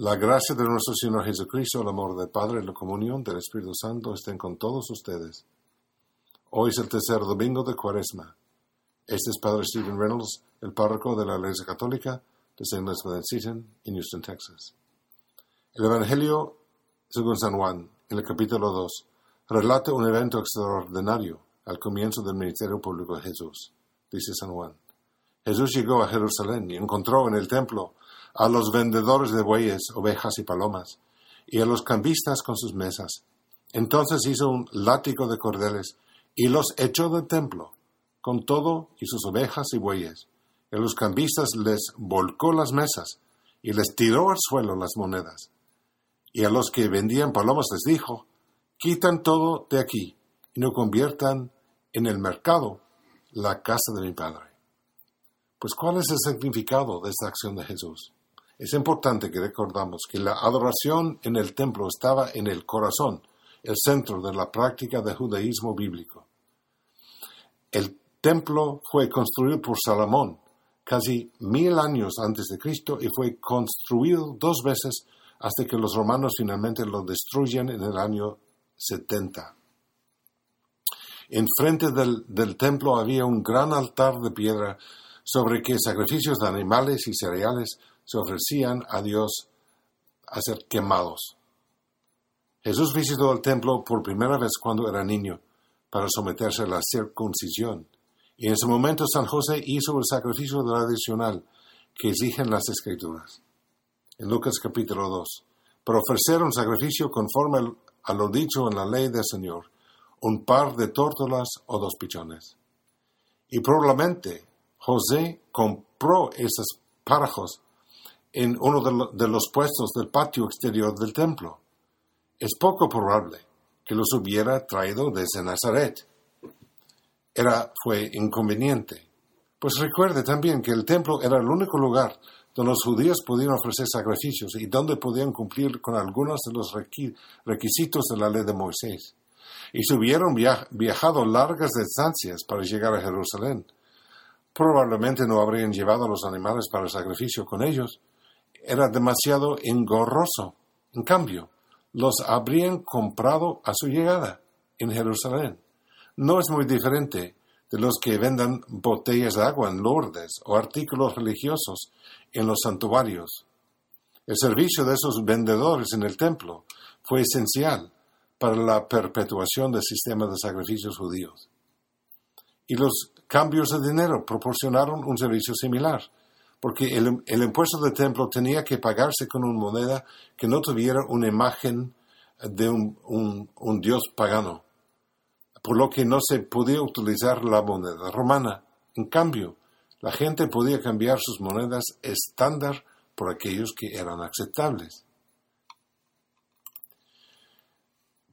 La gracia de nuestro Señor Jesucristo, el amor del Padre y la comunión del Espíritu Santo estén con todos ustedes. Hoy es el tercer domingo de Cuaresma. Este es Padre Stephen Reynolds, el párroco de la Iglesia Católica de St. Elizabeth Seton en Houston, Texas. El Evangelio según San Juan, en el capítulo 2, relata un evento extraordinario al comienzo del ministerio público de Jesús, dice San Juan. Jesús llegó a Jerusalén y encontró en el templo a los vendedores de bueyes, ovejas y palomas, y a los cambistas con sus mesas. Entonces hizo un látigo de cordeles y los echó del templo, con todo y sus ovejas y bueyes. Y a los cambistas les volcó las mesas y les tiró al suelo las monedas. Y a los que vendían palomas les dijo, quitan todo de aquí y no conviertan en el mercado la casa de mi Padre. Pues ¿cuál es el significado de esta acción de Jesús? Es importante que recordamos que la adoración en el templo estaba en el corazón, el centro de la práctica del judaísmo bíblico. El templo fue construido por Salomón casi mil años antes de Cristo y fue construido dos veces hasta que los romanos finalmente lo destruyen en el año 70. Enfrente del, del templo había un gran altar de piedra sobre que sacrificios de animales y cereales se ofrecían a Dios a ser quemados. Jesús visitó el templo por primera vez cuando era niño para someterse a la circuncisión. Y en ese momento San José hizo el sacrificio tradicional que exigen las escrituras. En Lucas capítulo 2, para ofrecer un sacrificio conforme a lo dicho en la ley del Señor, un par de tórtolas o dos pichones. Y probablemente José compró esos parajos en uno de, los puestos del patio exterior del templo. Es poco probable que los hubiera traído desde Nazaret. Era, fue inconveniente. Pues recuerde también que el templo era el único lugar donde los judíos podían ofrecer sacrificios y donde podían cumplir con algunos de los requisitos de la ley de Moisés. Y si hubieran viajado largas distancias para llegar a Jerusalén, probablemente no habrían llevado los animales para el sacrificio con ellos, era demasiado engorroso. En cambio, los habrían comprado a su llegada en Jerusalén. No es muy diferente de los que vendan botellas de agua en Lourdes o artículos religiosos en los santuarios. El servicio de esos vendedores en el templo fue esencial para la perpetuación del sistema de sacrificios judíos. Y los cambios de dinero proporcionaron un servicio similar porque el, impuesto del templo tenía que pagarse con una moneda que no tuviera una imagen de un, dios pagano, por lo que no se podía utilizar la moneda romana. En cambio, la gente podía cambiar sus monedas estándar por aquellos que eran aceptables.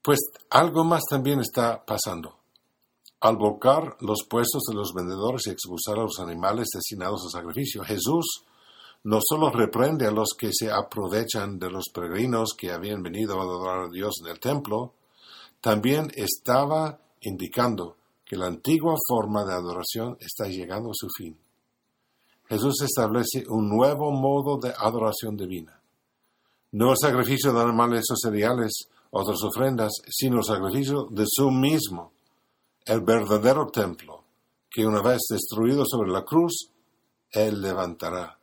Pues algo más también está pasando. Al volcar los puestos de los vendedores y expulsar a los animales destinados al sacrificio, Jesús no solo reprende a los que se aprovechan de los peregrinos que habían venido a adorar a Dios en el templo, también estaba indicando que la antigua forma de adoración está llegando a su fin. Jesús establece un nuevo modo de adoración divina. No el sacrificio de animales o cereales, otras ofrendas, sino el sacrificio de su mismo, el verdadero templo, que una vez destruido sobre la cruz, Él levantará.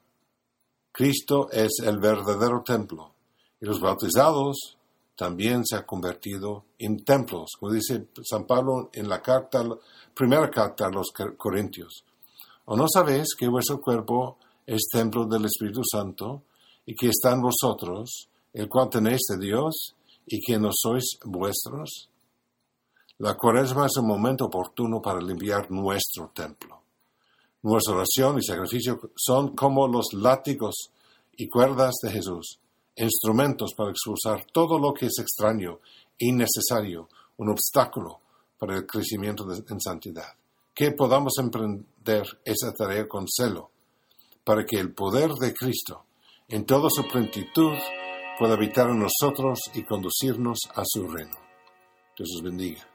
Cristo es el verdadero templo, y los bautizados también se han convertido en templos, como dice San Pablo en la carta, primera carta a los Corintios. ¿O no sabéis que vuestro cuerpo es templo del Espíritu Santo y que está en vosotros, el cual tenéis de Dios y que no sois vuestros? La cuaresma es un momento oportuno para limpiar nuestro templo. Nuestra oración y sacrificio son como los látigos y cuerdas de Jesús, instrumentos para expulsar todo lo que es extraño, innecesario, un obstáculo para el crecimiento en santidad. Que podamos emprender esa tarea con celo, para que el poder de Cristo, en toda su plenitud, pueda habitar en nosotros y conducirnos a su reino. Dios os bendiga.